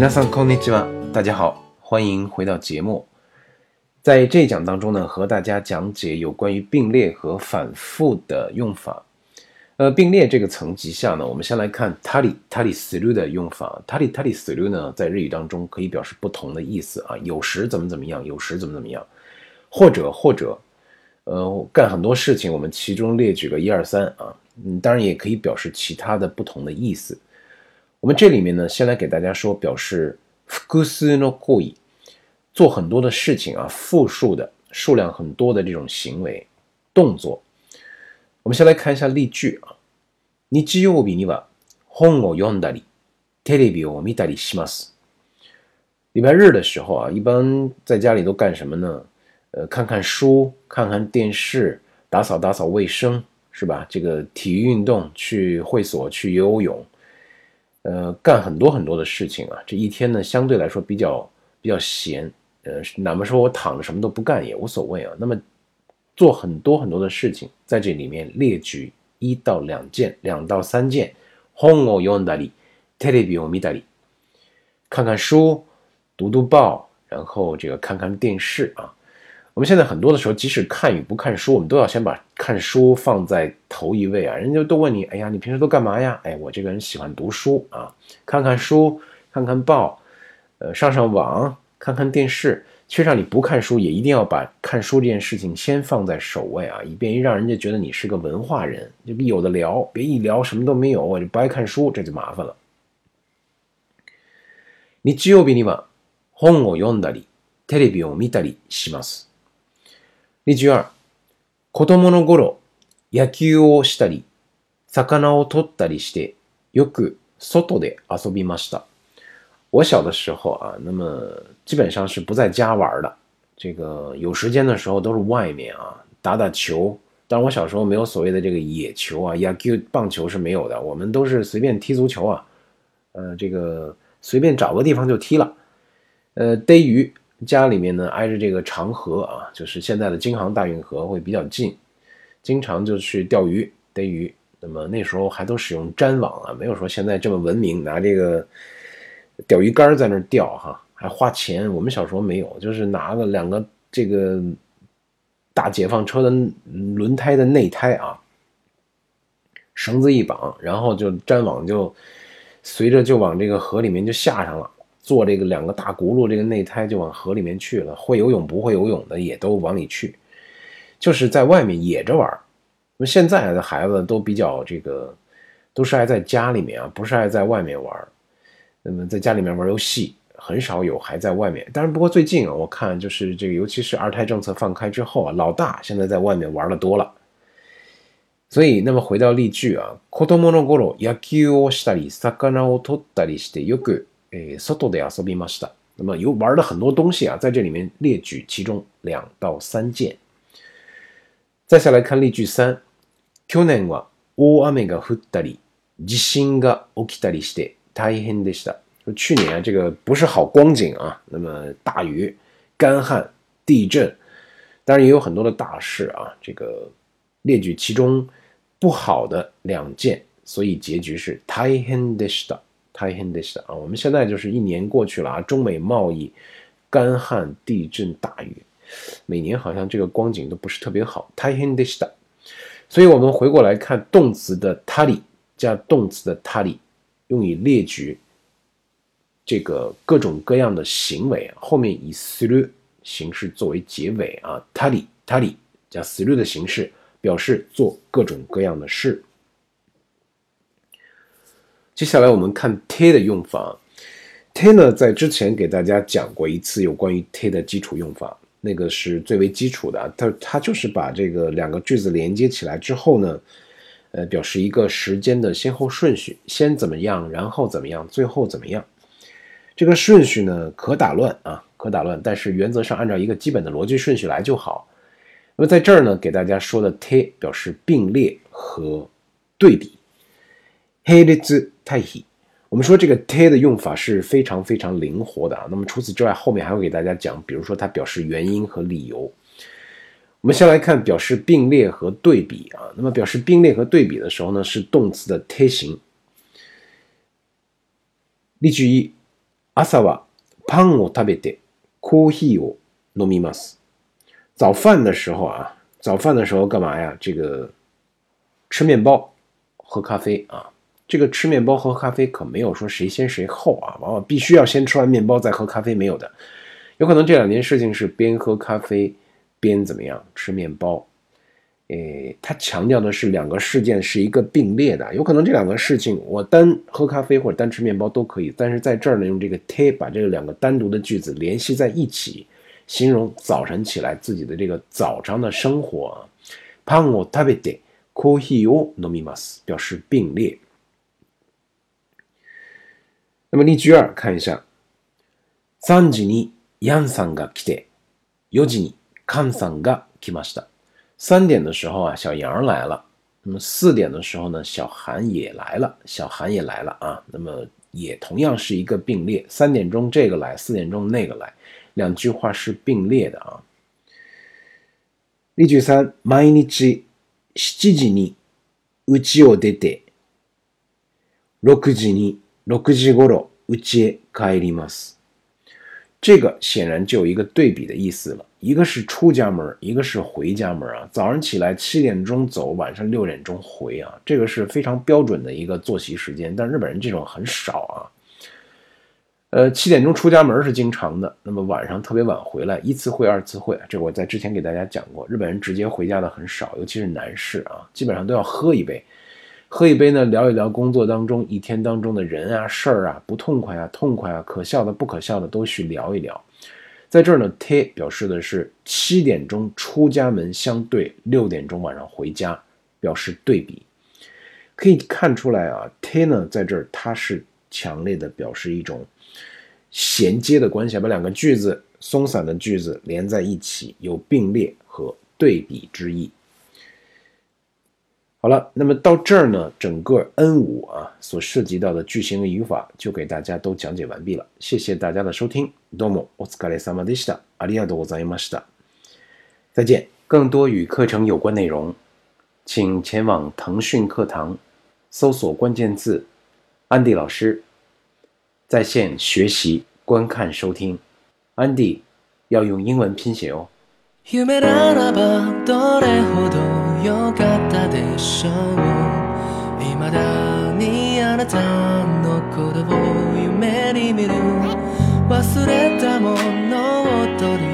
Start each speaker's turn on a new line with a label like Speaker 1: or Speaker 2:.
Speaker 1: 皆さんこんにちは，大家好，欢迎回到节目。在这一讲当中呢，和大家讲解有关于并列和反复的用法。呃，并列这个层级下呢，我们先来看タリタリする的用法。タリタリする呢，在日语当中可以表示不同的意思啊，有时怎么怎么样，有时怎么怎么样，或者或者，呃，干很多事情，我们其中列举个一二三啊，嗯，当然也可以表示其他的不同的意思。 我们这里面呢，先来给大家说表示複数の行為，做很多的事情啊，复数的数量很多的这种行为动作。我们先来看一下例句啊。日曜日には本を読んだり、テレビを見たりします。礼拜日的时候啊，一般在家里都干什么呢？呃，看看书，看看电视，打扫打扫卫生，是吧？这个体育运动，去会所去游游泳。 呃，干很多很多的事情啊，这一天呢相对来说比较比较闲，呃，哪怕说我躺着什么都不干也无所谓啊。那么做很多很多的事情，在这里面列举一到两件，两到三件。本を読んだり、テレビを見たり，看看书，读读报，然后这个看看电视啊。 我们现在很多的时候，即使看与不看书，我们都要先把看书放在头一位啊。人家都问你，哎呀，你平时都干嘛呀？哎，我这个人喜欢读书啊，看看书，看看报，呃，上上网，看看电视。实让你不看书，也一定要把看书这件事情先放在首位啊，以便于让人家觉得你是个文化人，就有的聊，别一聊什么都没有，我就不爱看书，这就麻烦了。日曜日には本を読んだり、テレビを見たりします。 例二、子供の頃、野球をしたり、魚を取ったりして、よく外で遊びました。我小的时候啊，那么基本上是不在家玩的，这个有时间的时候都是外面啊打打球。当然，我小时候没有所谓的这个野球啊，野球棒球是没有的，我们都是随便踢足球啊，呃，这个随便找个地方就踢了，呃，逮鱼。 家里面呢挨着这个长河啊，就是现在的京杭大运河会比较近，经常就去钓鱼逮鱼。那么那时候还都使用粘网啊，没有说现在这么文明，拿这个钓鱼竿在那钓哈，还花钱。我们小时候没有，就是拿个两个这个大解放车的轮胎的内胎啊，绳子一绑，然后就粘网就随着就往这个河里面就下上了。做这个两个大轱辘，这个内胎就往河里面去了。会游泳不会游泳的也都往里去，就是在外面野着玩。那么现在的孩子都比较这个，都是爱在家里面啊，不是爱在外面玩。那么在家里面玩游戏，很少有还在外面。当然，不过最近啊，我看就是这个，尤其是二胎政策放开之后啊，老大现在在外面玩的多了。所以，那么回到例句啊，子供の頃野球をしたり、魚を取ったりしてよく。 诶，外で遊びました。那么有玩的很多东西啊，在这里面列举其中两到三件。再下来看例句三。去年は大雨が降ったり、地震が起きたりして大変でした。去年啊，这个不是好光景啊。那么大雨、干旱、地震，当然也有很多的大事啊。这个列举其中不好的两件，所以结局是大変でした。 太 h 的 n 啊！我们现在就是一年过去了啊，中美贸易、干旱、地震、大雨，每年好像这个光景都不是特别好。太 h 的 n 所以我们回过来看动词的 tali 加动词的 tali，用以列举这个各种各样的行为，后面以 through 形式作为结尾啊，tali tali 加 sru 的形式表示做各种各样的事。接下来我们看 t 的用法。t 呢，在之前给大家讲过一次有关于 t 的基础用法，那个是最为基础的。它它就是把这个两个句子连接起来之后呢，呃，表示一个时间的先后顺序，先怎么样，然后怎么样，最后怎么样。这个顺序呢，可打乱啊，可打乱，但是原则上按照一个基本的逻辑顺序来就好。那么在这儿呢，给大家说的 t 表示并列和对比。黑列字太喜，我们说这个 te 的用法是非常非常灵活的啊。那么除此之外，后面还会给大家讲，比如说它表示原因和理由。我们先来看表示并列和对比啊。那么表示并列和对比的时候呢，是动词的 te 形。例句一： 朝はパンを食べてコーヒーを飲みます。早饭的时候啊，早饭的时候干嘛呀？这个吃面包，喝咖啡啊。 这个吃面包喝咖啡可没有说谁先谁后啊，往往必须要先吃完面包再喝咖啡，没有的。有可能这两件事情是边喝咖啡边怎么样吃面包。诶，他强调的是两个事件是一个并列的，有可能这两个事情我单喝咖啡或者单吃面包都可以，但是在这儿呢，用这个 te 把这个两个单独的句子联系在一起，形容早晨起来自己的这个早上的生活。パンを食べてコーヒーを飲みます，表示并列。 那么例句二，看一下，三時にヤンさんが来て、四時にカンさんが来ました。三点的时候啊，小杨来了。那么四点的时候呢，小韩也来了。小韩也来了啊。那么也同样是一个并列，三点钟这个来，四点钟那个来，两句话是并列的啊。例句三：毎日七時に家を出て、六時に 六時ごろ家へ帰ります。这个显然就有一个对比的意思了，一个是出家门，一个是回家门啊。早上起来七点钟走，晚上六点钟回啊，这个是非常标准的一个作息时间。但日本人这种很少啊，呃，七点钟出家门是经常的，那么晚上特别晚回来，一次会、二次会，这我在之前给大家讲过，日本人直接回家的很少，尤其是男士啊，基本上都要喝一杯。 喝一杯呢，聊一聊工作当中一天当中的人啊、事儿啊、不痛快啊、痛快啊、可笑的、不可笑的都去聊一聊。在这儿呢，te 表示的是七点钟出家门相对六点钟晚上回家，表示对比。可以看出来啊，te 呢在这儿它是强烈的表示一种衔接的关系，把两个句子松散的句子连在一起，有并列和对比之意。好了，那么到这儿呢，整个 N 五啊所涉及到的句型和语法就给大家都讲解完毕了。谢谢大家的收听，どうもお疲れ様でした。ありがとうございました。再见。更多与课程有关内容，请前往腾讯课堂，搜索关键字“安迪老师”，在线学习、观看、收听。安迪要用英文拼写哦。 よかったでしょう。未だにあなたのことを夢に見る。忘れたものを取り